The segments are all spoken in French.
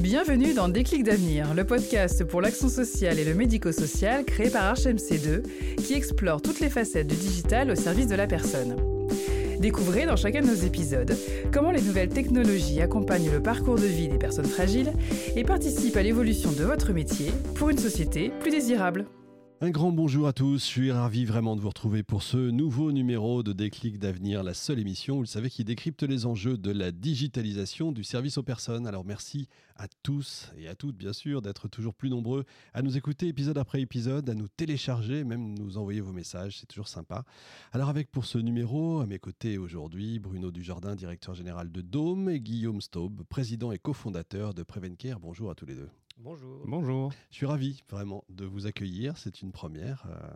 Bienvenue dans Déclic d'avenir, le podcast pour l'action sociale et le médico-social créé par HMC2 qui explore toutes les facettes du digital au service de la personne. Découvrez dans chacun de nos épisodes comment les nouvelles technologies accompagnent le parcours de vie des personnes fragiles et participent à l'évolution de votre métier pour une société plus désirable. Un grand bonjour à tous, je suis ravi vraiment de vous retrouver pour ce nouveau numéro de Déclic d'avenir, la seule émission, vous le savez, qui décrypte les enjeux de la digitalisation du service aux personnes. Alors merci à tous et à toutes, bien sûr, d'être toujours plus nombreux à nous écouter épisode après épisode, à nous télécharger, même nous envoyer vos messages, c'est toujours sympa. Alors avec pour ce numéro, à mes côtés aujourd'hui, Bruno Dujardin, directeur général de Dôme, et Guillaume Staub, président et cofondateur de Prevencare. Bonjour à tous les deux. Bonjour. Bonjour. Je suis ravi vraiment de vous accueillir. C'est une première euh,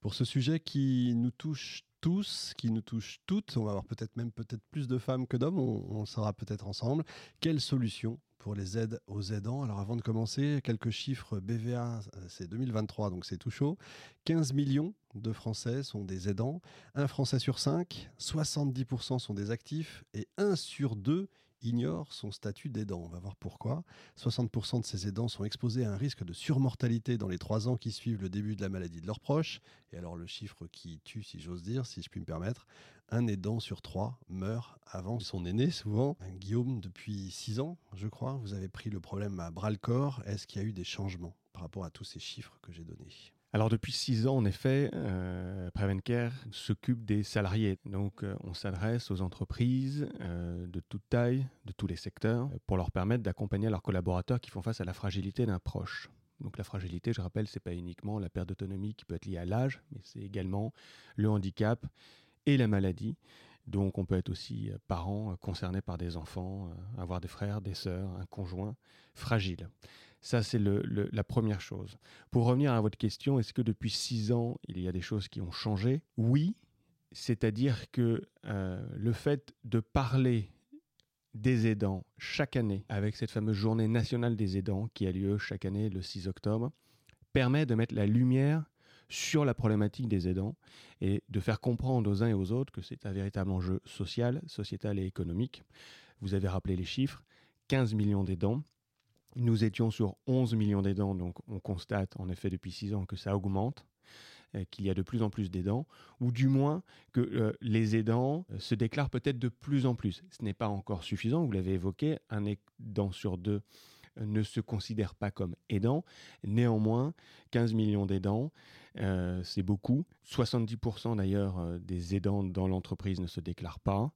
pour ce sujet qui nous touche tous, qui nous touche toutes. On va avoir peut-être même peut-être plus de femmes que d'hommes. On, on sera peut-être ensemble. Quelle solution pour les aides aux aidants. Alors avant de commencer, quelques chiffres BVA, euh, c'est 2023, donc c'est tout chaud. 15 millions de Français sont des aidants, un Français sur 5, 70% sont des actifs et un sur deux ignore son statut d'aidant. On va voir pourquoi. 60% de ces aidants sont exposés à un risque de surmortalité dans les trois ans qui suivent le début de la maladie de leurs proches. Et alors le chiffre qui tue, si j'ose dire, si je puis me permettre, un aidant sur trois meurt avant son aîné, souvent. Guillaume, depuis six ans, je crois, vous avez pris le problème à bras le corps. Est-ce qu'il y a eu des changements par rapport à tous ces chiffres que j'ai donnés? Alors depuis six ans, en effet, euh, Prevencare s'occupe des salariés. Donc euh, on s'adresse aux entreprises euh, de toute taille, de tous les secteurs, pour leur permettre d'accompagner leurs collaborateurs qui font face à la fragilité d'un proche. Donc la fragilité, je rappelle, c'est pas uniquement la perte d'autonomie qui peut être liée à l'âge, mais c'est également le handicap et la maladie. Donc on peut être aussi euh, parent euh, concerné par des enfants, euh, avoir des frères, des sœurs, un conjoint fragile. Ça, c'est la première chose. Pour revenir à votre question, est-ce que depuis six ans, il y a des choses qui ont changé? Oui, c'est-à-dire que le fait de parler des aidants chaque année, avec cette fameuse journée nationale des aidants qui a lieu chaque année le 6 octobre, permet de mettre la lumière sur la problématique des aidants et de faire comprendre aux uns et aux autres que c'est un véritable enjeu social, sociétal et économique. Vous avez rappelé les chiffres, 15 millions d'aidants. Nous étions sur 11 millions d'aidants, donc on constate en effet depuis 6 ans que ça augmente euh, qu'il y a de plus en plus d'aidants, ou du moins que euh, les aidants euh, se déclarent peut-être de plus en plus. Ce n'est pas encore suffisant, vous l'avez évoqué, un aidant sur deux ne se considèrent pas comme aidants. Néanmoins, 15 millions d'aidants, euh, c'est beaucoup. 70% d'ailleurs des aidants dans l'entreprise ne se déclarent pas.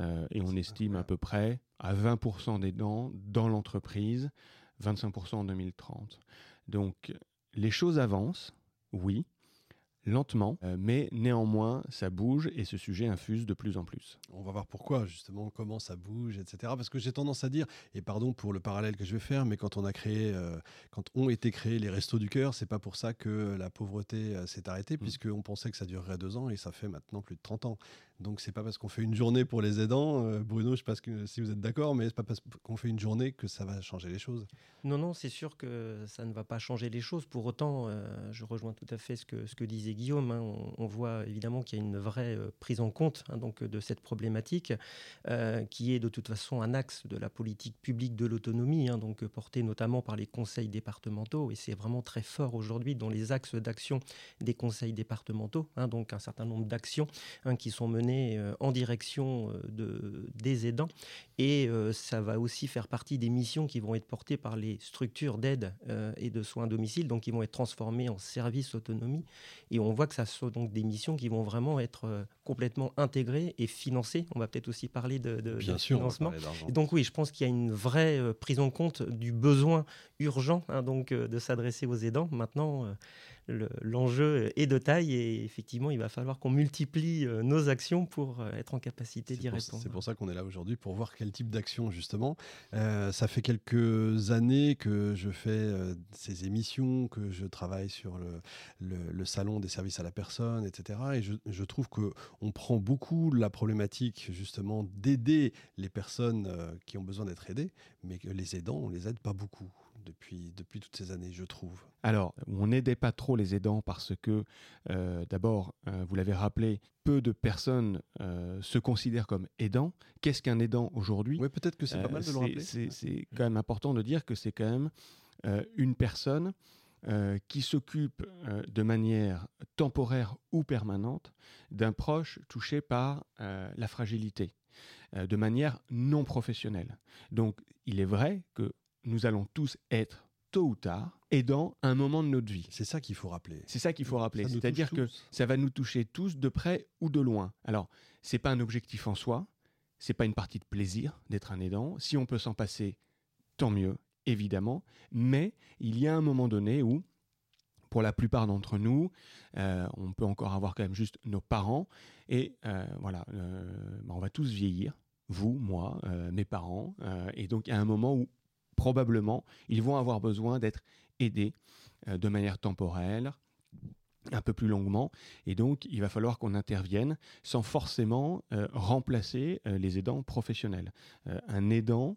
Euh, et on estime à peu près à 20% d'aidants dans l'entreprise, 25% en 2030. Donc les choses avancent, oui lentement, euh, mais néanmoins, ça bouge et ce sujet infuse de plus en plus. On va voir pourquoi, justement, comment ça bouge, etc. Parce que j'ai tendance à dire, et pardon pour le parallèle que je vais faire, mais quand on a créé, euh, quand ont été créés les Restos du Cœur, c'est pas pour ça que la pauvreté euh, s'est arrêtée, mmh. puisqu'on pensait que ça durerait deux ans et ça fait maintenant plus de 30 ans. Donc c'est pas parce qu'on fait une journée pour les aidants, Bruno, je sais pas si vous êtes d'accord, mais c'est pas parce qu'on fait une journée que ça va changer les choses. Non, non, c'est sûr que ça ne va pas changer les choses. Pour autant, je rejoins tout à fait ce que, disait Guillaume, hein, on, voit évidemment qu'il y a une vraie euh, prise en compte hein, donc, de cette problématique, euh, qui est de toute façon un axe de la politique publique de l'autonomie, hein, donc portée notamment par les conseils départementaux, et c'est vraiment très fort aujourd'hui dans les axes d'action des conseils départementaux, donc un certain nombre d'actions qui sont menées euh, en direction de, des aidants, et ça va aussi faire partie des missions qui vont être portées par les structures d'aide et de soins à domicile, donc qui vont être transformées en services autonomie, et on voit que ça sont donc des missions qui vont vraiment être euh, complètement intégrées et financées. On va peut-être aussi parler de, de, Bien financement. donc oui, je pense qu'il y a une vraie euh, prise en compte du besoin urgent hein, donc euh, de s'adresser aux aidants. Maintenant, l'enjeu est de taille et effectivement, il va falloir qu'on multiplie nos actions pour être en capacité d'y répondre. C'est pour ça qu'on est là aujourd'hui pour voir quel type d'action justement. ça fait quelques années que je fais ces émissions, que je travaille sur le, le, le salon des services à la personne, etc. Et je, je trouve qu'on prend beaucoup la problématique justement d'aider les personnes euh, qui ont besoin d'être aidées, mais que les aidants, on les aide pas beaucoup. Depuis, depuis toutes ces années, je trouve. Alors, on n'aidait pas trop les aidants parce que, euh, d'abord, euh, vous l'avez rappelé, peu de personnes euh, se considèrent comme aidants. Qu'est-ce qu'un aidant aujourd'hui? Oui, peut-être que c'est pas mal de le rappeler. C'est quand même important de dire que c'est quand même une personne qui s'occupe de manière temporaire ou permanente d'un proche touché par la fragilité, de manière non professionnelle. Donc, il est vrai que nous allons tous être tôt ou tard aidants à un moment de notre vie. C'est ça qu'il faut rappeler. C'est ça qu'il faut rappeler. C'est-à-dire que ça va nous toucher tous de près ou de loin. Alors, c'est pas un objectif en soi, c'est pas une partie de plaisir d'être un aidant. Si on peut s'en passer, tant mieux, évidemment. Mais il y a un moment donné où pour la plupart d'entre nous, euh, on peut encore avoir quand même juste nos parents. Et euh, voilà, euh, bah, on va tous vieillir, vous, moi, mes parents. et donc, il y a un moment où probablement, ils vont avoir besoin d'être aidés euh, de manière temporelle, un peu plus longuement. Et donc, il va falloir qu'on intervienne sans forcément euh, remplacer euh, les aidants professionnels. un aidant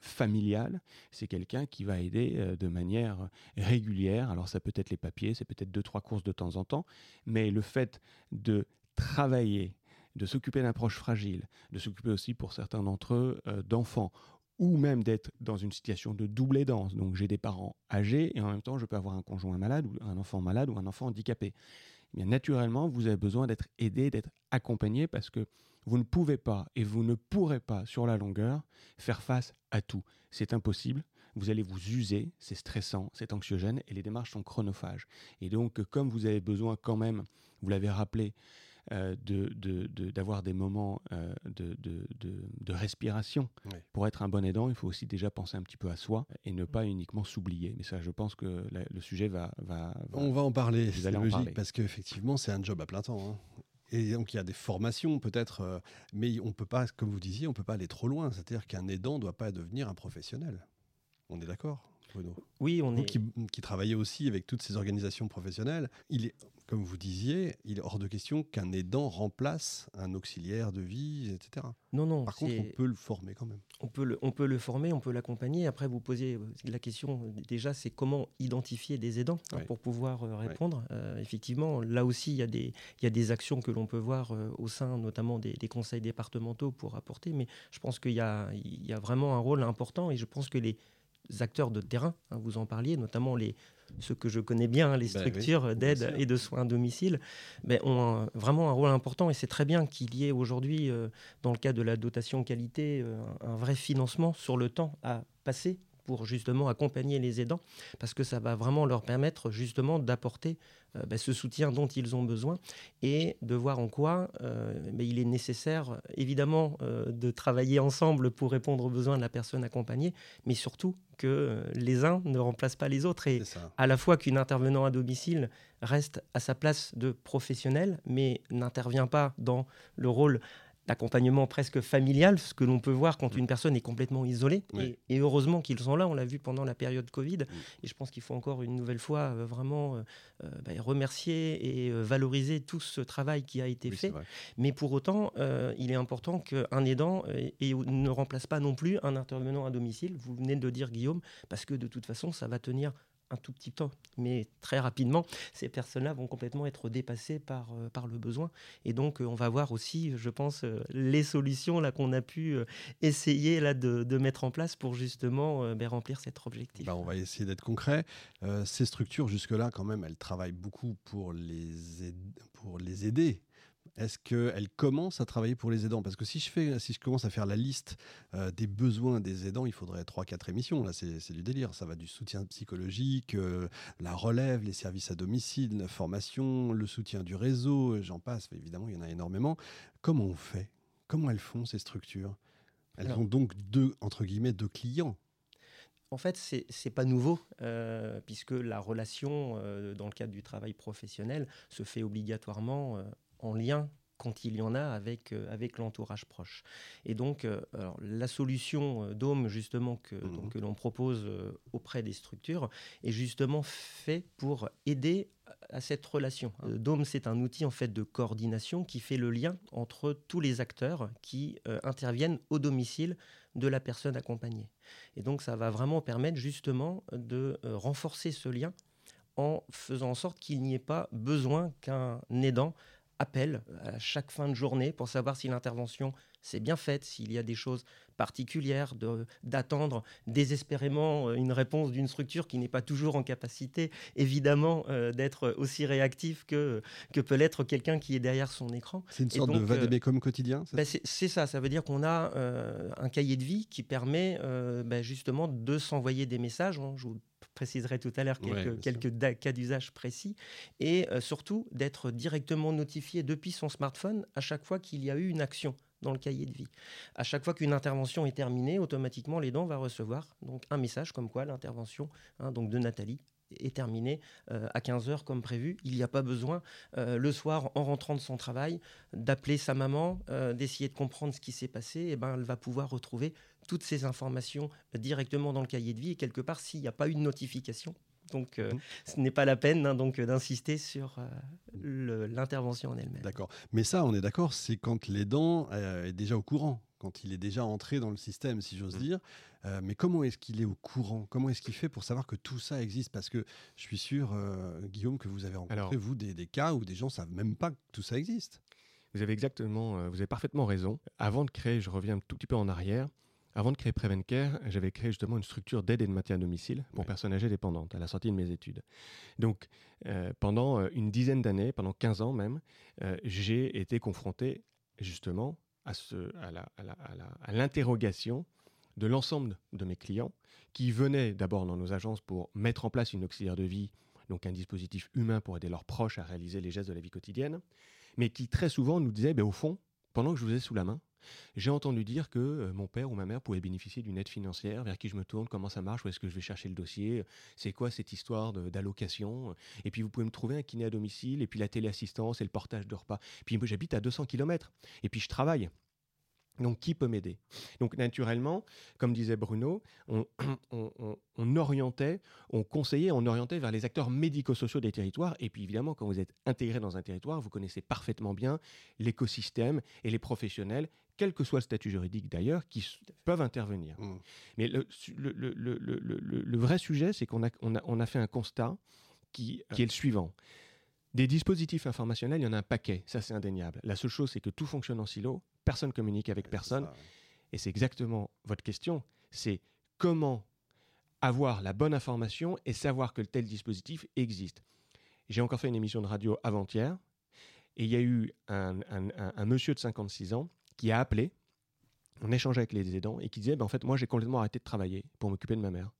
familial, c'est quelqu'un qui va aider de manière régulière. Alors, ça peut être les papiers, c'est peut-être deux, trois courses de temps en temps, mais le fait de travailler de s'occuper d'un proche fragile, de s'occuper aussi pour certains d'entre eux d'enfants ou même d'être dans une situation de double aidance. Donc j'ai des parents âgés et en même temps je peux avoir un conjoint malade ou un enfant malade ou un enfant handicapé. Eh bien, naturellement, vous avez besoin d'être aidé, d'être accompagné parce que vous ne pouvez pas et vous ne pourrez pas sur la longueur faire face à tout. C'est impossible. Vous allez vous user, c'est stressant, c'est anxiogène et les démarches sont chronophages. Et donc, comme vous avez besoin quand même, vous l'avez rappelé, euh, d'avoir de, des moments euh, de, de, respiration. Pour être un bon aidant, il faut aussi déjà penser un petit peu à soi et ne pas uniquement s'oublier. Mais ça, je pense que le sujet va, va, On va en parler, c'est logique, parce qu'effectivement, c'est un job à plein temps. Hein. Et donc il y a des formations peut-être, euh, mais on peut pas, comme vous disiez, on peut pas aller trop loin. C'est-à-dire qu'un aidant ne doit pas devenir un professionnel. On est d'accord? Bruno Oui, on est. Qui, qui travaillait aussi avec toutes ces organisations professionnelles, il est comme vous disiez, il est hors de question qu'un aidant remplace un auxiliaire de vie, etc. Non, non. Par contre, on peut le former quand même. On peut le, on peut le former, on peut l'accompagner. Après, vous posez euh, la question, euh, déjà, c'est comment identifier des aidants hein, pour pouvoir euh, répondre. effectivement, là aussi, il y, a des, il y a des actions que l'on peut voir au sein notamment des, conseils départementaux pour apporter, mais je pense qu'il y a, il y a vraiment un rôle important et je pense que les acteurs de terrain, hein, vous en parliez, notamment les, ceux que je connais bien, hein, les bah structures d'aide et de soins à domicile, ben, ont vraiment un rôle important et c'est très bien qu'il y ait aujourd'hui, euh, dans le cas de la dotation qualité, euh, un vrai financement sur le temps à passer pour justement accompagner les aidants, parce que ça va vraiment leur permettre justement d'apporter euh, bah, ce soutien dont ils ont besoin et de voir en quoi euh, bah, il est nécessaire évidemment euh, de travailler ensemble pour répondre aux besoins de la personne accompagnée, mais surtout que les uns ne remplacent pas les autres et à la fois qu'une intervenant à domicile reste à sa place de professionnel, mais n'intervient pas dans le rôle d'accompagnement presque familial, ce que l'on peut voir quand mm. une personne est complètement isolée. Et, heureusement qu'ils sont là, on l'a vu pendant la période Covid. Mm. Et je pense qu'il faut encore une nouvelle fois euh, vraiment euh, euh, bah, remercier et valoriser tout ce travail qui a été fait. Mais pour autant, il est important qu'un aidant et, ne remplace pas non plus un intervenant à domicile. Vous venez de le dire, Guillaume, parce que de toute façon, ça va tenir un tout petit temps, mais très rapidement, ces personnes-là vont complètement être dépassées par, euh, par le besoin. Et donc, euh, on va voir aussi, je pense, euh, les solutions là qu'on a pu essayer là de, mettre en place pour justement ben, remplir cet objectif. Bah, on va essayer d'être concret. ces structures, jusque-là, quand même, elles travaillent beaucoup pour les, pour les aider est-ce qu'elle commence à travailler pour les aidants? Parce que si je, fais, si je commence à faire la liste euh, des besoins des aidants, il faudrait 3-4 émissions. Là, c'est du délire. Ça va du soutien psychologique, euh, la relève, les services à domicile, la formation, le soutien du réseau, j'en passe. Évidemment, il y en a énormément. Comment on fait? Comment elles font ces structures? Elles ont donc deux, entre guillemets, deux clients. En fait, ce n'est pas nouveau, euh, puisque la relation, dans le cadre du travail professionnel, se fait obligatoirement en lien quand il y en a avec, euh, avec l'entourage proche. Et donc, euh, la solution euh, Dome, justement, que, mmh. que l'on propose auprès des structures, est justement fait pour aider à cette relation. Dome, c'est un outil en fait de coordination qui fait le lien entre tous les acteurs qui interviennent au domicile de la personne accompagnée. Et donc, ça va vraiment permettre justement de renforcer ce lien en faisant en sorte qu'il n'y ait pas besoin qu'un aidant appelle à chaque fin de journée pour savoir si l'intervention s'est bien faite, s'il y a des choses particulières, d'attendre désespérément euh, une réponse d'une structure qui n'est pas toujours en capacité, évidemment, euh, d'être aussi réactif que, que peut l'être quelqu'un qui est derrière son écran. C'est une sorte de vademecum quotidien bah, C'est ça, ça veut dire qu'on a euh, un cahier de vie qui permet bah, justement de s'envoyer des messages. Hein, je vous préciserai tout à l'heure quelques, quelques cas d'usage précis, et surtout d'être directement notifié depuis son smartphone à chaque fois qu'il y a eu une action dans le cahier de vie. À chaque fois qu'une intervention est terminée, automatiquement l'aidant va recevoir donc un message comme quoi l'intervention hein, donc de Nathalie est terminée euh, à 15h comme prévu. Il n'y a pas besoin euh, le soir en rentrant de son travail d'appeler sa maman, euh, d'essayer de comprendre ce qui s'est passé. Et eh ben, elle va pouvoir retrouver toutes ces informations directement dans le cahier de vie. Et quelque part, s'il n'y a pas eu de notification, donc, euh, mmh. ce n'est pas la peine hein, donc d'insister sur euh, l'intervention en elle-même. D'accord. Mais ça, on est d'accord, c'est quand l'aidant euh, est déjà au courant, quand il est déjà entré dans le système, si j'ose mmh. dire. mais comment est-ce qu'il est au courant? Comment est-ce qu'il fait pour savoir que tout ça existe? Parce que je suis sûr, Guillaume, que vous avez rencontré, vous, des, des, cas où des gens ne savent même pas que tout ça existe. Vous avez exactement, vous avez parfaitement raison. Avant de créer, je reviens un tout petit peu en arrière, avant de créer Prevencare, j'avais créé justement une structure d'aide et de maintien à domicile pour personnes âgées dépendantes à la sortie de mes études. Donc, euh, pendant euh, une dizaine d'années, pendant 15 ans même, euh, j'ai été confronté justement à, ce, à l'interrogation de l'ensemble de mes clients qui venaient d'abord dans nos agences pour mettre en place une auxiliaire de vie, donc un dispositif humain pour aider leurs proches à réaliser les gestes de la vie quotidienne, mais qui très souvent nous disaient, ben, au fond, pendant que je vous ai sous la main, j'ai entendu dire que euh, mon père ou ma mère pouvait bénéficier d'une aide financière, vers qui je me tourne, comment ça marche, où est-ce que je vais chercher le dossier, c'est quoi cette histoire d'allocation, et puis vous pouvez me trouver un kiné à domicile, et puis la téléassistance et le portage de repas. Puis j'habite à 200 km, et puis je travaille. Donc, qui peut m'aider? Donc, naturellement, comme disait Bruno, on, orientait, on conseillait, on orientait vers les acteurs médico-sociaux des territoires. Et puis, évidemment, quand vous êtes intégré dans un territoire, vous connaissez parfaitement bien l'écosystème et les professionnels, quel que soit le statut juridique d'ailleurs, qui peuvent intervenir. Mmh. Mais le, vrai sujet, c'est qu'on a, on a, fait un constat qui, qui est le suivant. Des dispositifs informationnels, il y en a un paquet, ça c'est indéniable. La seule chose, c'est que tout fonctionne en silo personne communique avec personne. Et c'est exactement votre question, c'est comment avoir la bonne information et savoir que tel dispositif existe. J'ai encore fait une émission de radio avant-hier, et il y a eu un, monsieur de 56 ans qui a appelé, on échangeait avec les aidants, et qui disait, ben, en fait, moi j'ai complètement arrêté de travailler pour m'occuper de ma mère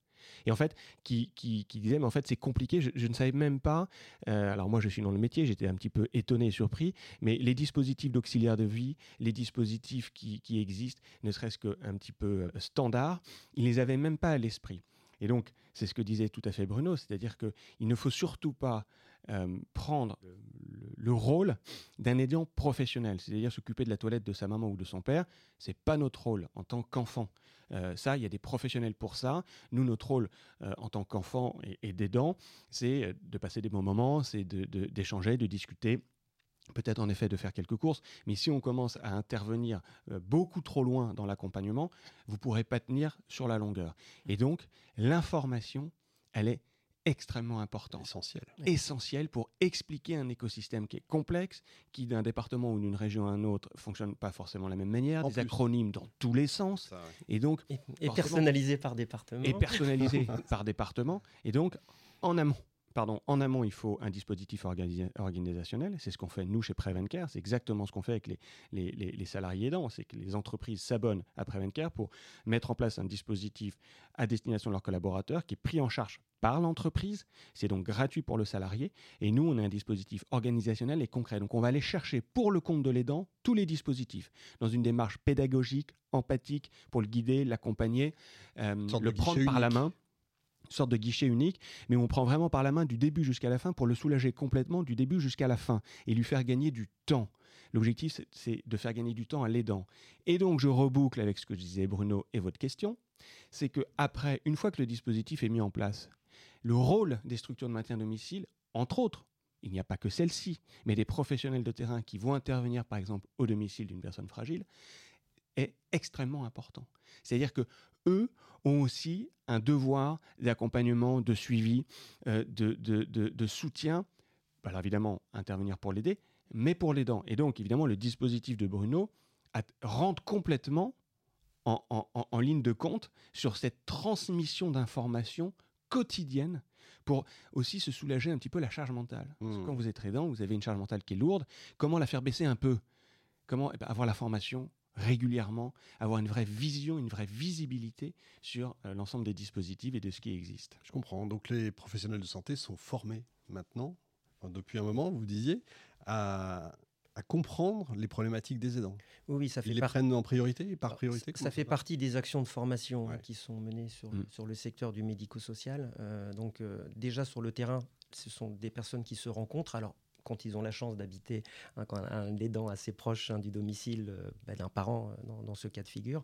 et en fait qui, qui, disait mais en fait c'est compliqué, je, ne savais même pas, euh, alors moi je suis dans le métier, j'étais un petit peu étonné et surpris, mais les dispositifs d'auxiliaire de vie, les dispositifs qui, qui existent, ne serait-ce qu'un petit peu euh, standard, ils les avaient même pas à l'esprit. Et donc, c'est ce que disait tout à fait Bruno, c'est-à-dire qu'il ne faut surtout pas euh, prendre le, rôle d'un aidant professionnel, c'est-à-dire s'occuper de la toilette de sa maman ou de son père. C'est pas notre rôle en tant qu'enfant. Euh, ça, il y a des professionnels pour ça. Nous, notre rôle euh, en tant qu'enfant et, et d'aidant, c'est de passer des bons moments, c'est d'échanger, de, discuter peut-être en effet de faire quelques courses, mais si on commence à intervenir beaucoup trop loin dans l'accompagnement, vous ne pourrez pas tenir sur la longueur. Et donc, l'information, elle est extrêmement important. Essentiel. Essentiel pour expliquer un écosystème qui est complexe, qui d'un département ou d'une région à un autre fonctionne pas forcément de la même manière, des acronymes dans tous les sens. et donc. Et, personnalisé par département. Et personnalisé par département. Et donc, en amont. Pardon, en amont, il faut un dispositif organisationnel. C'est ce qu'on fait nous chez Prevencare. C'est exactement ce qu'on fait avec les, les, les, salariés aidants. C'est que les entreprises s'abonnent à Prevencare pour mettre en place un dispositif à destination de leurs collaborateurs qui est pris en charge par l'entreprise. C'est donc gratuit pour le salarié. Et nous, on a un dispositif organisationnel et concret. Donc, on va aller chercher pour le compte de l'aidant tous les dispositifs dans une démarche pédagogique, empathique, pour le guider, l'accompagner, euh, le prendre par la main sorte de guichet unique, mais on prend vraiment par la main du début jusqu'à la fin pour le soulager complètement du début jusqu'à la fin et lui faire gagner du temps. L'objectif, c'est de faire gagner du temps à l'aidant. Et donc, je reboucle avec ce que disait Bruno et votre question, c'est que après, une fois que le dispositif est mis en place, le rôle des structures de maintien à domicile, entre autres, il n'y a pas que celles-ci, mais des professionnels de terrain qui vont intervenir, par exemple, au domicile d'une personne fragile, est extrêmement important. C'est-à-dire que eux ont aussi un devoir d'accompagnement, de suivi, euh, de, soutien. Alors évidemment, intervenir pour l'aider, mais pour l'aidant. Et donc, évidemment, le dispositif de Bruno rentre complètement en, ligne de compte sur cette transmission d'informations quotidienne pour aussi se soulager un petit peu la charge mentale. Mmh. quand vous êtes aidant, vous avez une charge mentale qui est lourde. Comment la faire baisser un peu? Comment eh ben, avoir la formation régulièrement, avoir une vraie vision, une vraie visibilité sur euh, l'ensemble des dispositifs et de ce qui existe. Je comprends. Donc les professionnels de santé sont formés maintenant, depuis un moment, vous disiez, à, comprendre les problématiques des aidants. Oui, ça fait Ils les prennent en priorité, par priorité Ça, fait partie des actions de formation hein, qui sont menées sur, mm. sur le secteur du médico-social. Euh, donc euh, déjà sur le terrain, ce sont des personnes qui se rencontrent. Alors quand ils ont la chance d'habiter hein, un, aidant assez proche hein, du domicile euh, bah, d'un parent euh, dans, ce cas de figure.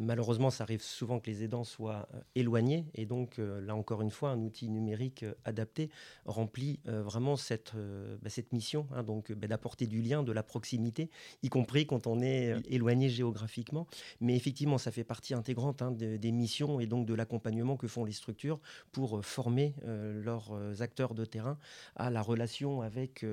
Malheureusement, ça arrive souvent que les aidants soient euh, éloignés et donc là encore une fois, un outil numérique adapté remplit vraiment cette, bah, cette mission, hein, donc bah, d'apporter du lien, de la proximité, y compris quand on est éloigné géographiquement. Mais effectivement, ça fait partie intégrante des missions et donc de l'accompagnement que font les structures pour former leurs acteurs de terrain à la relation avec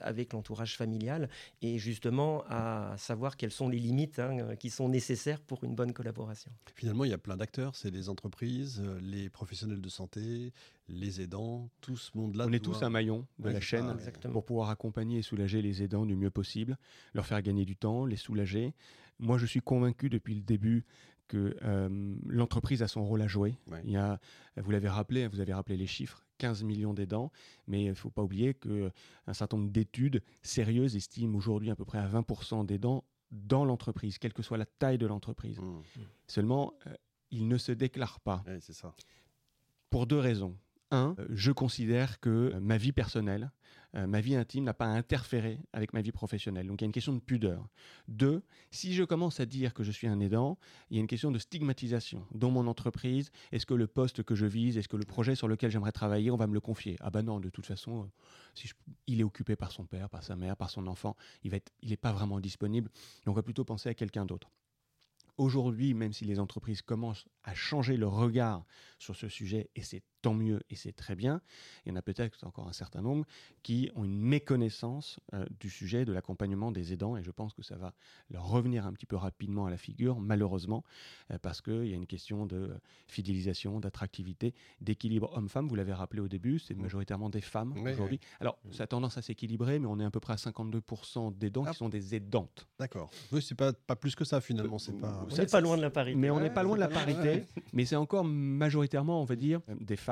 avec l'entourage familial et justement à savoir quelles sont les limites hein, qui sont nécessaires pour une bonne collaboration. Finalement, il y a plein d'acteurs, c'est les entreprises, euh, les professionnels de santé, les aidants, tout ce monde-là. On est tous un maillon de la chaîne pour pouvoir accompagner et soulager les aidants du mieux possible, leur faire gagner du temps, les soulager. Moi, je suis convaincu depuis le début que euh, l'entreprise a son rôle à jouer. Il y a, vous l'avez rappelé, vous avez rappelé les chiffres, 15 millions d'aidants, mais il ne faut pas oublier qu'un certain nombre d'études sérieuses estiment aujourd'hui à peu près à 20% d'aidants dans l'entreprise, quelle que soit la taille de l'entreprise. Mmh. Seulement, euh, ils ne se déclarent pas. c'est ça. Pour deux raisons. Un, euh, je considère que ma vie personnelle, euh, ma vie intime n'a pas interféré avec ma vie professionnelle. Donc il y a une question de pudeur. Deux, si je commence à dire que je suis un aidant, il y a une question de stigmatisation. Dans mon entreprise, est-ce que le poste que je vise, est-ce que le projet sur lequel j'aimerais travailler, on va me le confier? Ah ben non, de toute façon, euh, si il est occupé par son père, par sa mère, par son enfant, il n'est pas vraiment disponible. Donc on va plutôt penser à quelqu'un d'autre. Aujourd'hui, même si les entreprises commencent à changer leur regard sur ce sujet, et c'est tant mieux et c'est très bien. Il y en a peut-être encore un certain nombre qui ont une méconnaissance euh, du sujet de l'accompagnement des aidants et je pense que ça va leur revenir un petit peu rapidement à la figure, malheureusement, euh, parce qu'il y a une question de fidélisation, d'attractivité, d'équilibre homme-femme. Vous l'avez rappelé au début, c'est majoritairement des femmes aujourd'hui. Alors, ça a tendance à s'équilibrer, mais on est à peu près à 52% d'aidants qui ah. sont des aidantes. D'accord. Oui, c'est pas, pas plus que ça finalement. C'est pas... On n'est pas loin de la parité. Mais on n'est pas loin de la parité, mais c'est encore majoritairement, on va dire, des femmes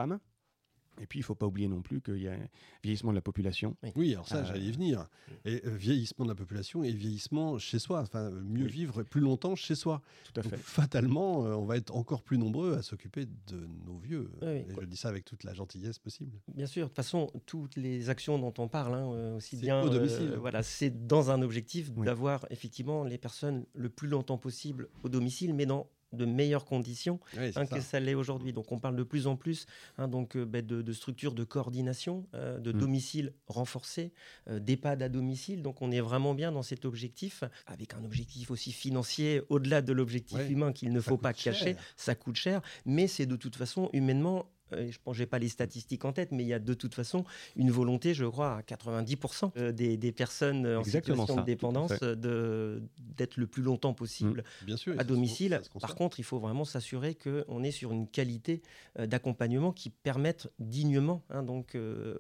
et puis, il ne faut pas oublier non plus qu'il y a un vieillissement de la population. Oui, alors ça, euh, j'allais y venir. Et euh, vieillissement de la population et vieillissement chez soi. Enfin, mieux vivre plus longtemps chez soi. Tout à fait. fatalement, euh, on va être encore plus nombreux à s'occuper de nos vieux. et je dis ça avec toute la gentillesse possible. Bien sûr. De toute façon, toutes les actions dont on parle, hein, aussi bien. Au domicile. voilà, c'est dans un objectif d'avoir effectivement les personnes le plus longtemps possible au domicile, mais dans de meilleures conditions hein, que ça l'est aujourd'hui. Donc on parle de plus en plus hein, donc, euh, bah, de, structures de coordination, euh, de mm. domicile renforcé, euh, d'EHPAD à domicile. Donc on est vraiment bien dans cet objectif, avec un objectif aussi financier au-delà de l'objectif humain qu'il ne faut pas cacher. Ça coûte cher, mais c'est de toute façon humainement euh, je pense pas les statistiques en tête, mais il y a de toute façon une volonté, je crois, à 90% euh, des, personnes en situation de dépendance d'être le plus longtemps possible mmh. à domicile. Par contre, il faut vraiment s'assurer qu'on est sur une qualité euh, d'accompagnement qui permette dignement hein, donc,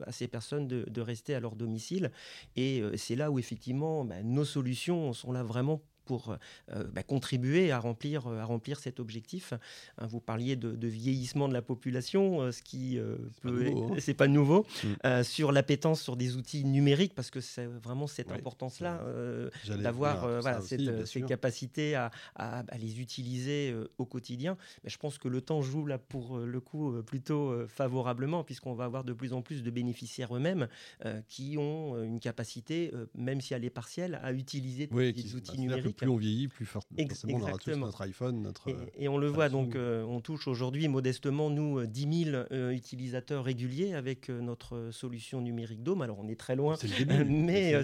à ces personnes de, rester à leur domicile. Et c'est là où effectivement bah, nos solutions sont là vraiment pour bah, contribuer à remplir, à remplir cet objectif. Hein, vous parliez de, vieillissement de la population, ce qui peut, c'est pas nouveau, hein. mm. sur l'appétence sur des outils numériques, parce que c'est vraiment cette importance-là d'avoir voilà, ces capacités à, à, les utiliser au quotidien. Mais je pense que le temps joue là pour le coup plutôt favorablement, puisqu'on va avoir de plus en plus de bénéficiaires eux-mêmes qui ont une capacité, même si elle est partielle, à utiliser des outils bah, numériques. Plus on vieillit, plus fortement on aura tous notre iPhone, notre. Et, on le voit, donc on touche aujourd'hui modestement, nous, 10 000 utilisateurs réguliers avec notre solution numérique Dome. Alors on est très loin, mais,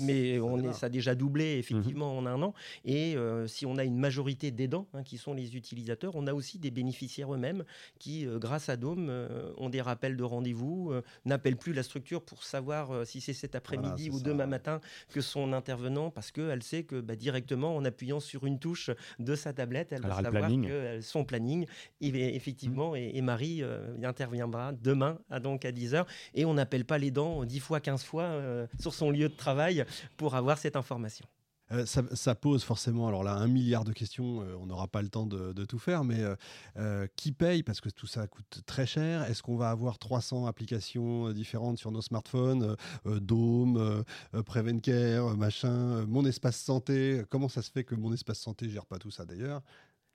mais on est, ça a déjà doublé effectivement en un an. Et si on a une majorité d'aidants hein, qui sont les utilisateurs, on a aussi des bénéficiaires eux-mêmes qui, grâce à Dome, ont des rappels de rendez-vous, n'appellent plus la structure pour savoir si c'est cet après-midi ou demain matin que son intervenant, parce qu'elle sait que bah, directement, en appuyant sur une touche de sa tablette, elle va savoir que son planning, effectivement, mmh. et, Marie interviendra demain à, donc à 10h. Et on n'appelle pas les dents 10 fois, 15 fois sur son lieu de travail pour avoir cette information. Euh, ça, pose forcément, alors là, un milliard de questions, euh, on n'aura pas le temps de, tout faire, mais euh, qui paye? Parce que tout ça coûte très cher. Est-ce qu'on va avoir 300 applications différentes sur nos smartphones Dome, Prevencare, machin, Mon Espace Santé Comment ça se fait que Mon Espace Santé gère pas tout ça d'ailleurs?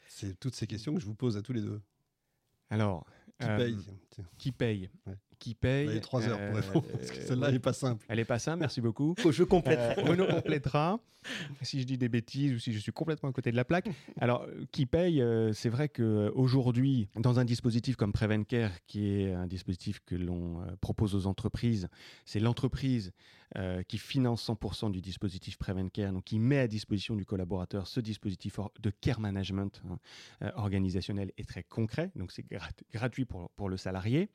C'est toutes ces questions que je vous pose à tous les deux. Alors, qui paye? Qui paye? Qui paye. Il trois heures pour répondre, parce que celle-là, elle n'est pas simple. Elle n'est pas simple, merci beaucoup. Je compléterai. Euh, Renaud complétera si je dis des bêtises ou si je suis complètement à côté de la plaque. Alors, qui paye euh, C'est vrai qu'aujourd'hui, dans un dispositif comme Prevencare, qui est un dispositif que l'on euh, propose aux entreprises, c'est l'entreprise qui finance 100% du dispositif Prevencare, donc qui met à disposition du collaborateur ce dispositif de care management hein, organisationnel est très concret, donc c'est gratuit pour, pour le salarié.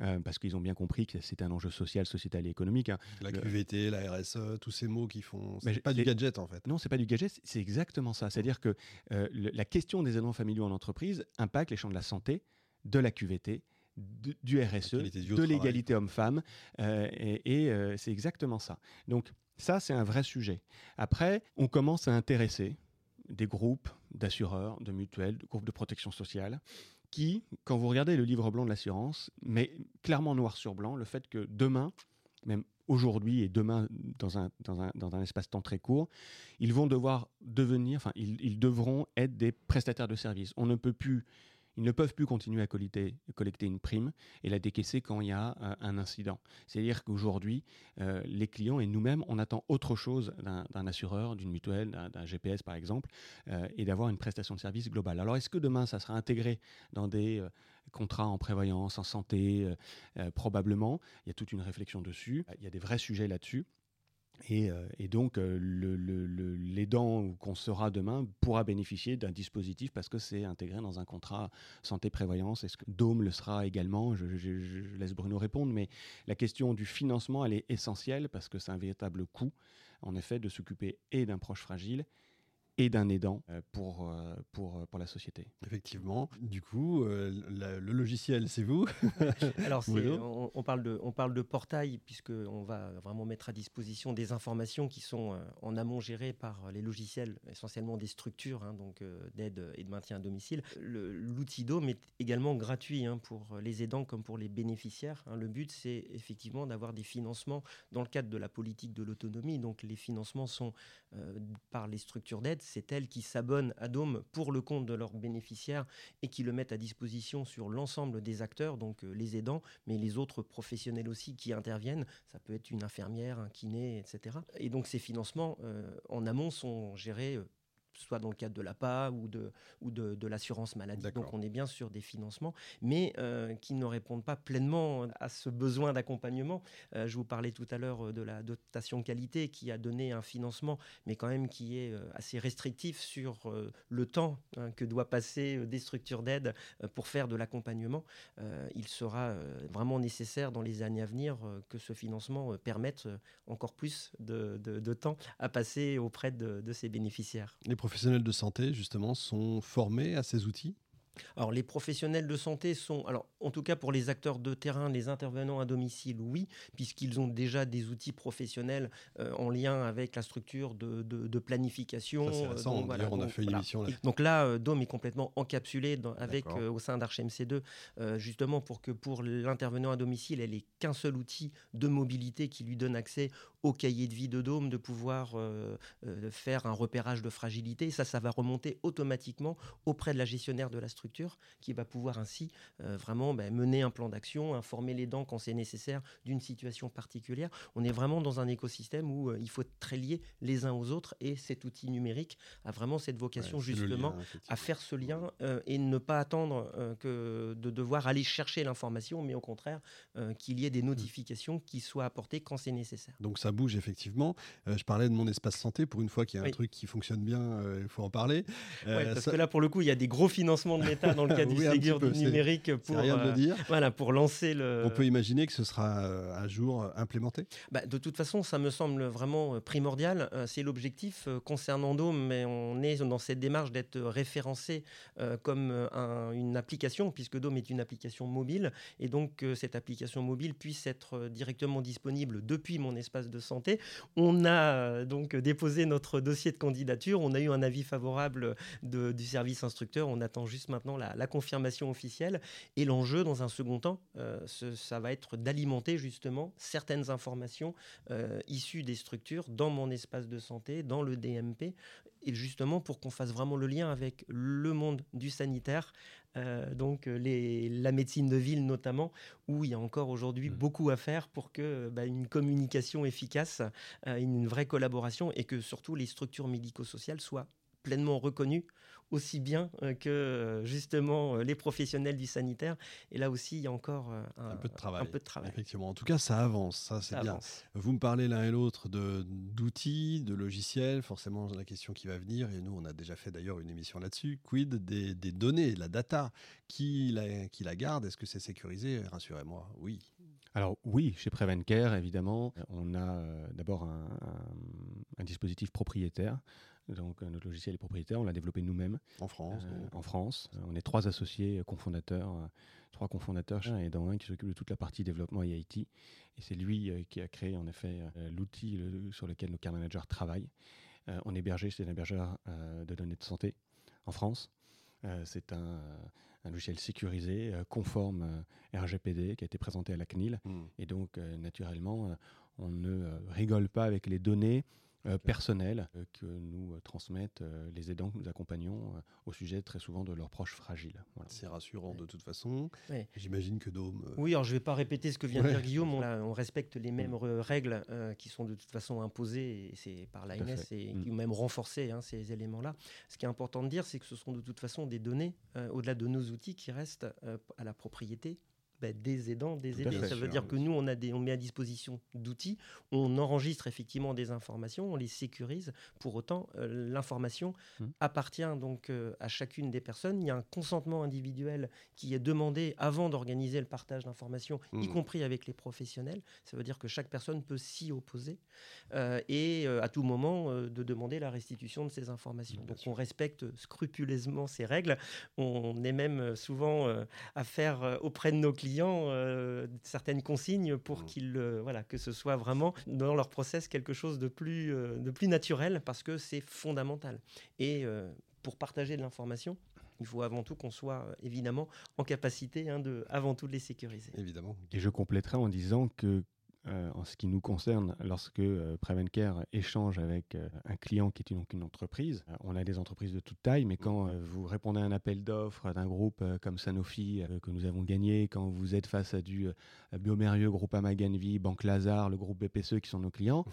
Euh, parce qu'ils ont bien compris que c'est un enjeu social, sociétal et économique. Hein. La QVT, la RSE, tous ces mots qui font. C'est pas du gadget en fait. Non, c'est pas du gadget, c'est exactement ça. C'est-à-dire que euh, la question des aidants familiaux en entreprise impacte les champs de la santé, de la QVT, du RSE, de l'égalité homme-femme, euh, et, c'est exactement ça. Donc ça, c'est un vrai sujet. Après, on commence à intéresser des groupes d'assureurs, de mutuelles, de groupes de protection sociale, qui, quand vous regardez le livre blanc de l'assurance, met clairement noir sur blanc le fait que demain, même aujourd'hui et demain dans un, espace-temps très court, ils vont devoir devenir, enfin, ils, devront être des prestataires de services. On ne peut plus ils ne peuvent plus continuer à collecter, une prime et la décaisser quand il y a euh, un incident. C'est-à-dire qu'aujourd'hui, euh, les clients et nous-mêmes, on attend autre chose d'un assureur, d'une mutuelle, d'un GPS par exemple, euh, et d'avoir une prestation de service globale. Alors est-ce que demain, ça sera intégré dans des contrats en prévoyance, en santé Probablement? Il y a toute une réflexion dessus. Il y a des vrais sujets là-dessus. Euh, et, donc, euh, l'aidant qu'on sera demain pourra bénéficier d'un dispositif parce que c'est intégré dans un contrat santé-prévoyance. Est-ce que Dome le sera également? Je, je, laisse Bruno répondre, mais la question du financement, elle est essentielle parce que c'est un véritable coût, en effet, de s'occuper et d'un proche fragile et d'un aidant euh, pour, euh, pour, euh, pour la société. Effectivement. Du coup, le logiciel, c'est vous Alors, on, on, parle de, on parle de portail, puisqu'on va vraiment mettre à disposition des informations qui sont en amont gérées par les logiciels, essentiellement des structures hein, donc d'aide et de maintien à domicile. L'outil DOM est également gratuit hein, pour les aidants comme pour les bénéficiaires. Hein. Le but, c'est effectivement d'avoir des financements dans le cadre de la politique de l'autonomie. Donc, les financements sont par les structures d'aide c'est elles qui s'abonnent à Dome pour le compte de leurs bénéficiaires et qui le mettent à disposition sur l'ensemble des acteurs, donc euh, les aidants, mais les autres professionnels aussi qui interviennent. Ça peut être une infirmière, un kiné, etc. Et donc ces financements euh, en amont sont gérés euh, soit dans le cadre de l'APA ou de, ou de, l'assurance maladie. Donc on est bien sur des financements, mais euh, qui ne répondent pas pleinement à ce besoin d'accompagnement. Euh, je vous parlais tout à l'heure euh, de la dotation qualité qui a donné un financement, mais quand même qui est assez restrictif sur le temps hein, que doit passer des structures d'aide pour faire de l'accompagnement. il sera vraiment nécessaire dans les années à venir que ce financement permette encore plus de, de, temps à passer auprès de, de ses bénéficiaires professionnels de santé, justement, sont formés à ces outils? Alors les professionnels de santé sont, alors en tout cas pour les acteurs de terrain, les intervenants à domicile, oui, puisqu'ils ont déjà des outils professionnels euh, en lien avec la structure de, de, planification. Ça, récent, donc, voilà, on a fait une émission là. Donc là, euh, est complètement encapsulé dans, avec euh, au sein d'ArchMC2, justement pour que pour l'intervenant à domicile, elle ait qu'un seul outil de mobilité qui lui donne accès au cahier de vie de Dome, de pouvoir faire un repérage de fragilité. Ça, ça va remonter automatiquement auprès de la gestionnaire de la structure qui va pouvoir ainsi euh, vraiment ben, mener un plan d'action, informer les dents quand c'est nécessaire d'une situation particulière. On est vraiment dans un écosystème où euh, il faut être très liés les uns aux autres et cet outil numérique a vraiment cette vocation justement à faire ce lien euh, et ne pas attendre que de devoir aller chercher l'information, mais au contraire qu'il y ait des notifications qui soient apportées quand c'est nécessaire. Donc ça bouge effectivement. je parlais de mon espace santé pour une fois qu'il y a un truc qui fonctionne bien, il faut en parler. parce que là pour le coup il y a des gros financements de dans le cas du Ségur du numérique pour, rien de euh, dire. voilà, pour lancer le. On peut imaginer que ce sera euh, un jour euh, implémenté bah, De toute façon, ça me semble vraiment primordial. C'est l'objectif concernant Dome, mais on est dans cette démarche d'être référencé comme une application, puisque Dome est une application mobile, et donc cette application mobile puisse être directement disponible depuis mon espace de santé. On a donc déposé notre dossier de candidature, on a eu un avis favorable du service instructeur, on attend juste maintenant la, confirmation officielle. Et l'enjeu, dans un second temps, euh, ça va être d'alimenter justement certaines informations euh, issues des structures dans mon espace de santé, dans le DMP, et justement pour qu'on fasse vraiment le lien avec le monde du sanitaire, euh, donc les, la médecine de ville notamment, où il y a encore aujourd'hui mmh. beaucoup à faire pour que bah, une communication efficace, une vraie collaboration et que surtout les structures médico-sociales soient pleinement reconnues aussi bien euh, que euh, justement euh, les professionnels du sanitaire. Et là aussi, il y a encore un, peu, de travail, Effectivement. En tout cas, ça avance. Ça, c'est bien. Vous me parlez l'un et l'autre d'outils, de, logiciels. Forcément, la question qui va venir, et nous, on a déjà fait d'ailleurs une émission là-dessus. Quid des, des, données, la data? Qui la, qui la garde? Est-ce que c'est sécurisé? Rassurez-moi, oui. Alors oui, chez Prevencare, évidemment, on a d'abord un, un, dispositif propriétaire donc euh, notre logiciel est propriétaire, on l'a développé nous-mêmes. En France euh, En France. On est trois associés cofondateurs, euh, trois cofondateurs, et dans un qui s'occupe de toute la partie développement et IT. Et c'est lui qui a créé en effet l'outil sur lequel nos care managers travaillent. on est hébergé chez un hébergeur de données de santé en France. c'est un, logiciel sécurisé, conforme RGPD, qui a été présenté à la CNIL. Hmm. Et donc, naturellement, on ne rigole pas avec les données euh, personnel euh, que nous euh, transmettent les aidants que nous accompagnons au sujet très souvent de leurs proches fragiles. C'est rassurant de toute façon. J'imagine que Dôme. Oui, alors je ne vais pas répéter ce que vient de dire Guillaume. On, respecte les mêmes mm. règles qui sont de toute façon imposées et c'est par l'ANS et mm. même renforcées hein, ces éléments-là. Ce qui est important de dire, c'est que ce sont de toute façon des données au-delà de nos outils qui restent à la propriété bah, des aidants, des aidés. Ça veut dire que nous, on, a des, on met à disposition d'outils, on enregistre effectivement des informations, on les sécurise. Pour autant, euh, l'information mmh. appartient donc euh, à chacune des personnes. Il y a un consentement individuel qui est demandé avant d'organiser le partage d'informations, y mmh. compris avec les professionnels. Ça veut dire que chaque personne peut s'y opposer euh, et à tout moment de demander la restitution de ces informations. donc on respecte scrupuleusement ces règles. On est même souvent à faire auprès de nos clients euh, certaines consignes pour mmh. qu'ils, euh, voilà, que ce soit vraiment dans leur process quelque chose de plus, euh, de plus naturel parce que c'est fondamental. Et pour partager de l'information, il faut avant tout qu'on soit évidemment en capacité hein, de, avant tout, de les sécuriser. Évidemment. Et je compléterai en disant que euh, en ce qui nous concerne, lorsque euh, Prevencare échange avec euh, un client qui est donc une entreprise, on a des entreprises de toute taille, mais quand vous répondez à un appel d'offres d'un groupe comme Sanofi que nous avons gagné, quand vous êtes face à du Biomérieux, Groupe Amaganvi, Banque Lazare, le groupe BPCE qui sont nos clients,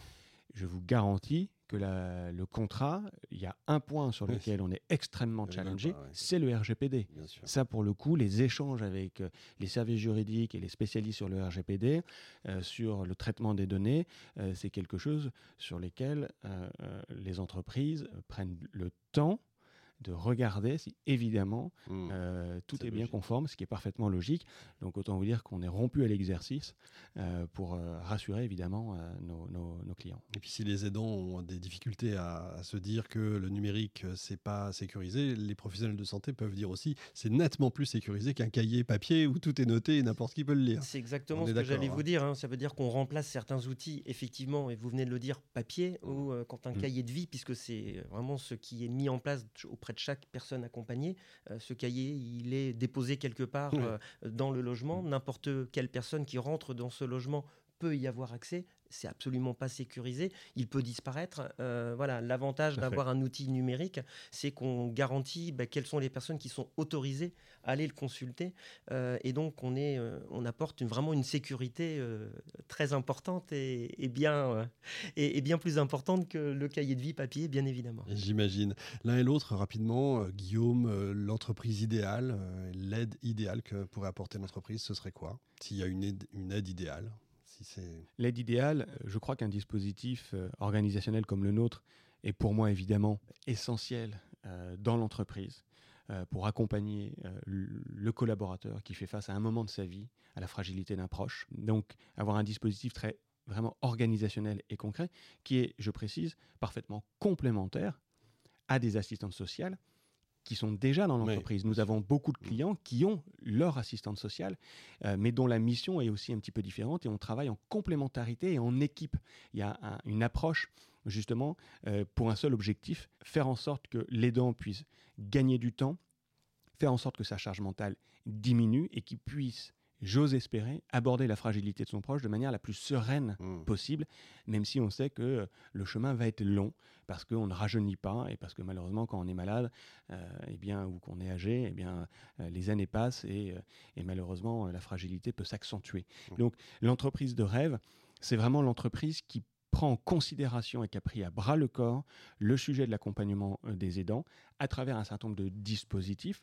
je vous garantis que le contrat, il y a un point sur lequel on est extrêmement challengé, c'est le RGPD. Ça, pour le coup, les échanges avec euh, les services juridiques et les spécialistes sur le RGPD, euh, sur le traitement des données, euh, c'est quelque chose sur lequel les entreprises prennent le temps de regarder si évidemment Mmh. euh, tout est bien conforme, ce qui est parfaitement logique. Donc autant vous dire qu'on est rompu à l'exercice euh, pour euh, rassurer évidemment euh, nos, nos- nos clients. Et puis si les aidants ont des difficultés à, à se dire que le numérique c'est pas sécurisé, les professionnels de santé peuvent dire aussi c'est nettement plus sécurisé qu'un cahier papier où tout est noté et n'importe qui peut le lire. C'est exactement ce que j'allais hein. vous dire. hein. Ça veut dire qu'on remplace certains outils, effectivement, et vous venez de le dire, papier, ou euh, quand un Mm. cahier de vie, puisque c'est vraiment ce qui est mis en place ch- auprès de chaque personne accompagnée. Euh, ce cahier, il est déposé quelque part euh, dans le logement. N'importe quelle personne qui rentre dans ce logement peut y avoir accès. C'est absolument pas sécurisé. Il peut disparaître. Euh, voilà, l'avantage d'avoir un outil numérique, c'est qu'on garantit bah, quelles sont les personnes qui sont autorisées à aller le consulter. Euh, et donc, on, est, euh, on apporte une- vraiment une sécurité très importante et, et bien, et, et bien plus importante que le cahier de vie papier, bien évidemment. J'imagine. L'un et l'autre, rapidement, Guillaume, l'entreprise idéale, l'aide idéale que pourrait apporter l'entreprise, ce serait quoi? S'il y a une aide, une aide idéale? L'aide idéale, euh, je crois qu'un dispositif euh, organisationnel comme le nôtre est pour moi évidemment essentiel euh, dans l'entreprise pour accompagner le collaborateur qui fait face à un moment de sa vie à la fragilité d'un proche. Donc avoir un dispositif très vraiment organisationnel et concret qui est, je précise, parfaitement complémentaire à des assistantes sociales qui sont déjà dans l'entreprise. Nous avons beaucoup de clients qui ont leur assistante sociale euh, mais dont la mission est aussi un petit peu différente et on travaille en complémentarité et en équipe. Il y a un- une approche justement euh, pour un seul objectif, faire en sorte que l'aidant puisse gagner du temps, faire en sorte que sa charge mentale diminue et qu'il puisse, j'ose espérer, aborder la fragilité de son proche de manière la plus sereine Hmm. possible, même si on sait que le chemin va être long, parce qu'on ne rajeunit pas, et parce que malheureusement, quand on est malade, euh, eh bien, ou qu'on est âgé, eh bien, euh, les années passent, et, euh, et malheureusement, la fragilité peut s'accentuer. Mm. Donc, l'entreprise de rêve, c'est vraiment l'entreprise qui prend en considération et qui a pris à bras le corps le sujet de l'accompagnement des aidants à travers un certain nombre de dispositifs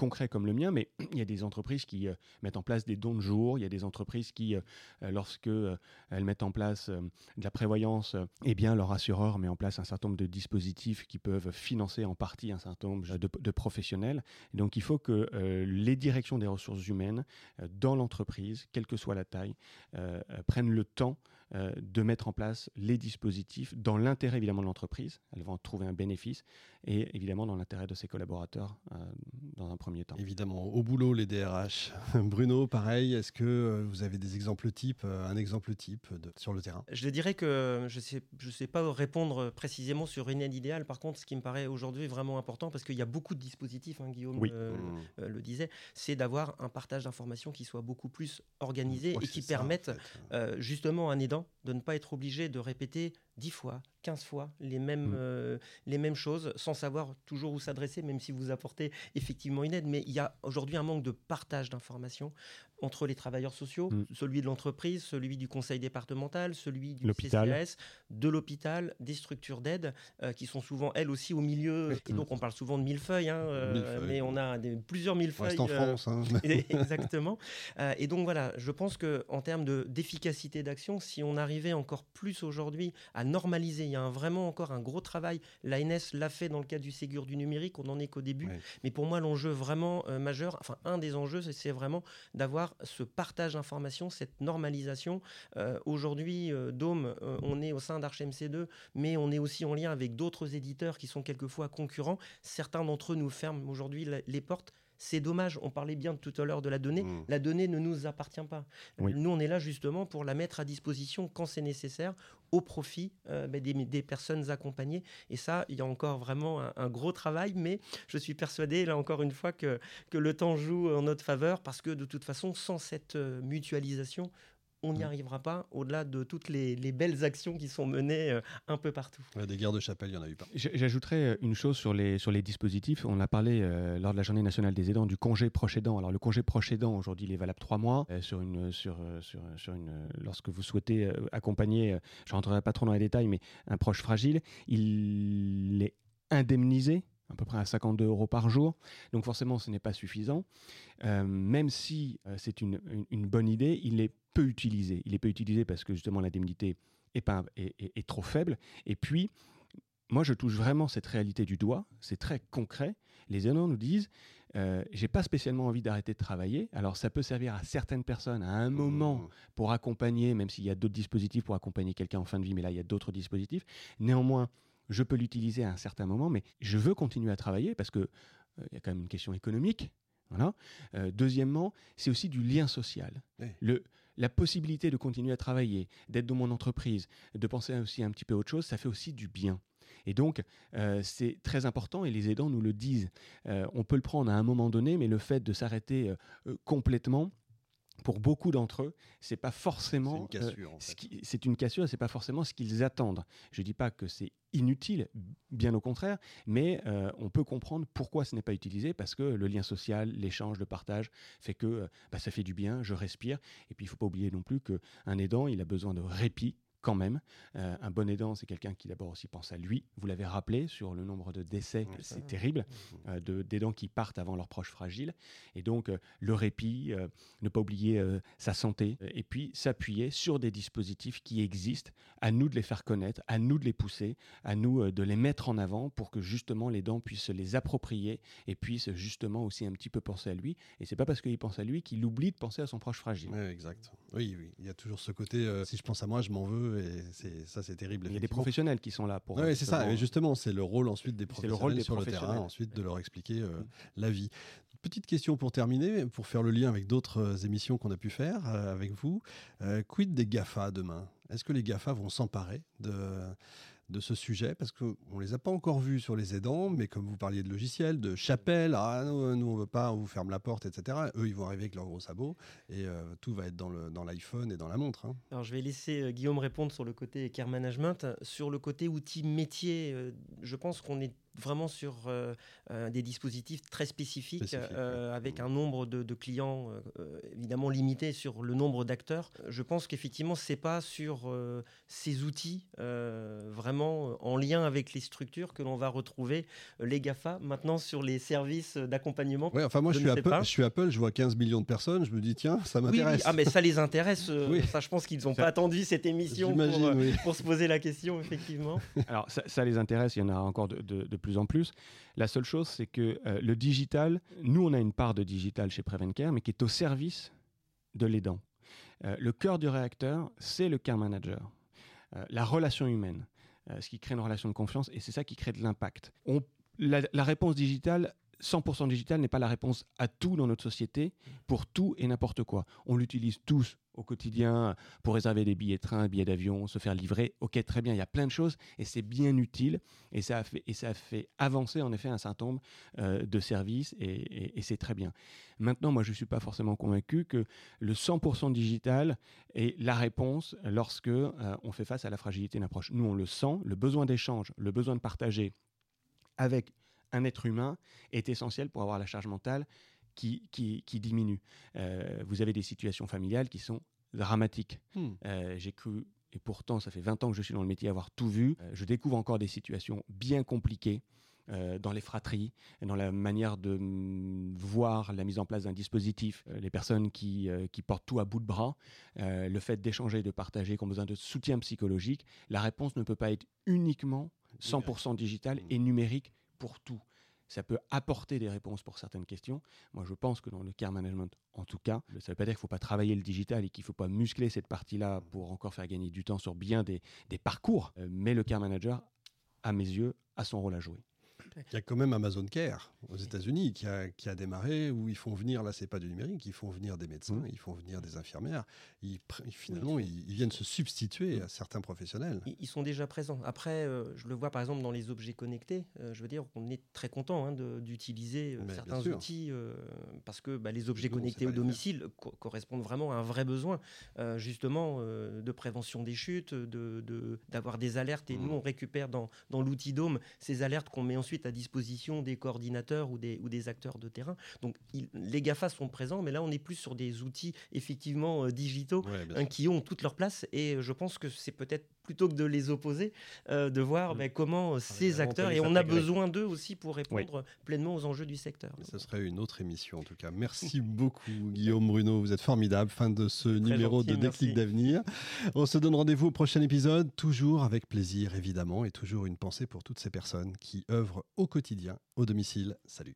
concrets comme le mien, mais il y a des entreprises qui euh, mettent en place des dons de jour, il y a des entreprises qui, euh, euh, lorsque elles mettent en place de la prévoyance, eh bien leur assureur met en place un certain nombre de dispositifs qui peuvent financer en partie un certain nombre de, professionnels. Et donc il faut que les directions des ressources humaines dans l'entreprise, quelle que soit la taille, prennent le temps de mettre en place les dispositifs dans l'intérêt évidemment de l'entreprise. Elles vont en trouver un bénéfice et évidemment dans l'intérêt de ses collaborateurs euh, dans un premier temps. Évidemment, au boulot, les DRH. Bruno, pareil, est-ce que euh, vous avez des exemples types, euh, un exemple type de- sur le terrain? Je dirais que je ne sais, je sais pas répondre précisément sur une aide idéale. Par contre, ce qui me paraît aujourd'hui vraiment important, parce qu'il y a beaucoup de dispositifs, hein, Guillaume Oui. euh, euh, le disait, c'est d'avoir un partage d'informations qui soit beaucoup plus organisé et qui en permette fait. euh, justement à un aidant de ne pas être obligé de répéter 10 fois, 15 fois les mêmes, Mm. euh, les mêmes choses sans savoir toujours où s'adresser, même si vous apportez effectivement une aide. Mais il y a aujourd'hui un manque de partage d'informations entre les travailleurs sociaux, Mm. celui de l'entreprise, celui du conseil départemental, celui du. CCAS, de l'hôpital, des structures d'aide euh, qui sont souvent elles aussi au milieu. Et donc on parle souvent de millefeuilles, hein, euh, Millefeuilles. mais on a des, plusieurs On millefeuilles. reste en euh, France. hein. Exactement. Euh, et donc voilà, je pense que en termes de- d'efficacité d'action, si on arrivait encore plus aujourd'hui à normaliser, il y a un- vraiment encore un gros travail. L'ANS l'a fait dans le cadre du Ségur du numérique, on n'en est qu'au début. Ouais. Mais pour moi, l'enjeu vraiment euh, majeur, enfin un des enjeux, c'est vraiment d'avoir ce partage d'informations, cette normalisation. Euh, aujourd'hui, euh, Dôme, euh, on est au sein d'ArchMC2, mais on est aussi en lien avec d'autres éditeurs qui sont quelquefois concurrents. Certains d'entre eux nous ferment aujourd'hui les portes. C'est dommage, on parlait bien tout à l'heure de la donnée. Mm. La donnée ne nous appartient pas. Oui. Nous, on est là justement pour la mettre à disposition quand c'est nécessaire, au profit euh, ben, des, des personnes accompagnées. Et ça, il y a encore vraiment un, un gros travail, mais je suis persuadé, là encore une fois, que, que le temps joue en notre faveur, parce que de toute façon, sans cette euh, mutualisation, on n'y arrivera pas, au-delà de toutes les, les belles actions qui sont menées euh, un peu partout. Ouais, des guerres de chapelle, il y en a eu pas. J'ajouterais euh, une chose sur les, sur les dispositifs. On a parlé euh, lors de la journée nationale des aidants du congé proche aidant. Alors le congé proche aidant aujourd'hui il est valable trois mois. Euh, sur une, sur, sur, sur une, lorsque vous souhaitez euh, accompagner, euh, je ne rentrerai pas trop dans les détails, mais un proche fragile, il est indemnisé à peu près à 52 euros par jour. Donc forcément, ce n'est pas suffisant. Euh, même si euh, c'est une, une- une bonne idée, il est peu utilisé. Il est peu utilisé parce que justement l'indemnité est, pas- est- est- est trop faible. Et puis, moi, je touche vraiment cette réalité du doigt. C'est très concret. Les aidants nous disent euh, j'ai pas spécialement envie d'arrêter de travailler. Alors, ça peut servir à certaines personnes à un moment Mmh. pour accompagner, même s'il y a d'autres dispositifs pour accompagner quelqu'un en fin de vie, mais là, il y a d'autres dispositifs. Néanmoins, je peux l'utiliser à un certain moment, mais je veux continuer à travailler parce que euh, il y a quand même une question économique. Voilà. Euh, deuxièmement, c'est aussi du lien social. Oui. Le, la possibilité de continuer à travailler, d'être dans mon entreprise, de penser aussi un petit peu à autre chose, ça fait aussi du bien. Et donc, euh, c'est très important et les aidants nous le disent. Euh, on peut le prendre à un moment donné, mais le fait de s'arrêter euh, complètement, pour beaucoup d'entre eux, c'est pas C'est forcément une cassure, en ce qui- c'est une cassure, c'est pas forcément ce qu'ils attendent. Je dis pas que c'est inutile, bien au contraire, mais euh, on peut comprendre pourquoi ce n'est pas utilisé parce que le lien social, l'échange, le partage fait que euh, bah, ça fait du bien, je respire. Et puis il faut pas oublier non plus que un aidant, il a besoin de répit quand même. Euh, un bon aidant, c'est quelqu'un qui d'abord aussi pense à lui. Vous l'avez rappelé sur le nombre de décès, c'est terrible, euh, de- d'aidants qui partent avant leurs proches fragiles. Et donc euh, le répit, euh, ne pas oublier sa santé, et puis s'appuyer sur des dispositifs qui existent. À nous de les faire connaître, à nous de les pousser, à nous de les mettre en avant pour que justement les dents puissent se les approprier et puissent justement aussi un petit peu penser à lui. Et c'est pas parce qu'il pense à lui qu'il oublie de penser à son proche fragile. Ouais, exact. Oui, oui, il y a toujours ce côté. si je pense à moi, je m'en veux, et c'est ça, c'est terrible. Il y a des professionnels qui sont là pour. Ouais, c'est ça. justement- Et justement, c'est le rôle ensuite des le professionnels rôle des sur le terrain, ensuite de leur expliquer euh, la vie. Petite question pour terminer, pour faire le lien avec d'autres euh, émissions qu'on a pu faire euh, avec vous. Euh, quid des GAFA demain? Est-ce que les GAFA vont s'emparer de, de ce sujet Parce qu'on ne les a pas encore vus sur les aidants, mais comme vous parliez de logiciels, de chapelles, ah, nous, nous, on veut pas, on vous ferme la porte, etc. Eux, ils vont arriver avec leurs gros sabots et euh, tout va être dans le- dans l'iPhone et dans la montre. hein. Alors, je vais laisser euh, Guillaume répondre sur le côté care management. Sur le côté outils métier, euh, je pense qu'on est vraiment sur euh, euh, des dispositifs très spécifiques, euh, ouais. avec un nombre de, de clients euh, évidemment limité sur le nombre d'acteurs. Je pense qu'effectivement, c'est pas sur euh, ces outils euh, vraiment en lien avec les structures que l'on va retrouver les GAFA maintenant sur les services d'accompagnement. Ouais, enfin, moi, je, Je suis Apple, pas. je suis Apple, je vois 15 millions de personnes, je me dis, tiens, ça Oui, oui. m'intéresse. Ah, mais ça les intéresse. Oui. Ça, je pense qu'ils n'ont pas attendu cette émission pour, J'imagine, euh, oui. pour se poser la question, effectivement. Alors, ça, ça les intéresse, il y en a encore de, de- de plus en plus. La seule chose, c'est que euh, le digital, nous, on a une part de digital chez Prevencare, mais qui est au service de l'aidant. Euh, le cœur du réacteur, c'est le care manager, Euh, la relation humaine, ce qui crée une relation de confiance, et c'est ça qui crée de l'impact. La réponse digitale, 100% digitale, n'est pas la réponse à tout dans notre société, pour tout et n'importe quoi. On l'utilise tous au quotidien pour réserver des billets de train, billets d'avion, se faire livrer. Ok, très bien, il y a plein de choses et c'est bien utile et ça fait, avancer en effet un certain nombre euh, de services et c'est très bien. Maintenant, moi, je ne suis pas forcément convaincu que le 100% digital est la réponse lorsque euh, on fait face à la fragilité d'une approche. Nous, on le sent, le besoin d'échange, le besoin de partager avec un être humain est essentiel pour avoir la charge mentale qui, qui, qui diminue. Euh, vous avez des situations familiales qui sont dramatiques. Hmm. Euh, J'ai cru, et pourtant ça fait 20 ans que je suis dans le métier, avoir tout vu. Euh, je découvre encore des situations bien compliquées dans les fratries, dans la manière de mm, voir la mise en place d'un dispositif, les personnes qui, qui portent tout à bout de bras, le fait d'échanger, de partager, qui ont besoin de soutien psychologique. La réponse ne peut pas être uniquement 100% digital et numérique pour tout. Ça peut apporter des réponses pour certaines questions. Moi, je pense que dans le care management, en tout cas, ça ne veut pas dire qu'il ne faut pas travailler le digital et qu'il ne faut pas muscler cette partie-là pour encore faire gagner du temps sur bien des, des parcours. Euh, mais le care manager, à mes yeux, a son rôle à jouer. Il y a quand même Amazon Care aux États-Unis qui a, qui a démarré où ils font venir, là c'est pas du numérique, ils font venir des médecins, Mm. ils font venir des infirmières. Ils, finalement, ils, ils viennent se substituer à certains professionnels. Ils ils sont déjà présents. Après, euh, je le vois par exemple dans les objets connectés. euh, je veux dire, on est très content hein, de- d'utiliser euh, certains outils parce que bah, les objets connectés au domicile co- correspondent vraiment à un vrai besoin, justement, de prévention des chutes, de- de- d'avoir des alertes. Et Mhm. nous, on récupère dans, dans l'outil Dome ces alertes qu'on met ensuite est à disposition des coordinateurs ou des, ou des acteurs de terrain. Donc les GAFA sont présents, mais là on est plus sur des outils effectivement digitaux hein, qui ont toute leur place. Et je pense que c'est peut-être plutôt que de les opposer, de voir mm. ben, comment ces acteurs, et on a besoin d'eux aussi pour répondre pleinement aux enjeux du secteur. Ce serait une autre émission en tout cas. Merci beaucoup Guillaume Bruno, vous êtes formidable. Fin de ce numéro de Déclic d'avenir. On se donne rendez-vous au prochain épisode, toujours avec plaisir évidemment, et toujours une pensée pour toutes ces personnes qui œuvrent au quotidien, au domicile. Salut.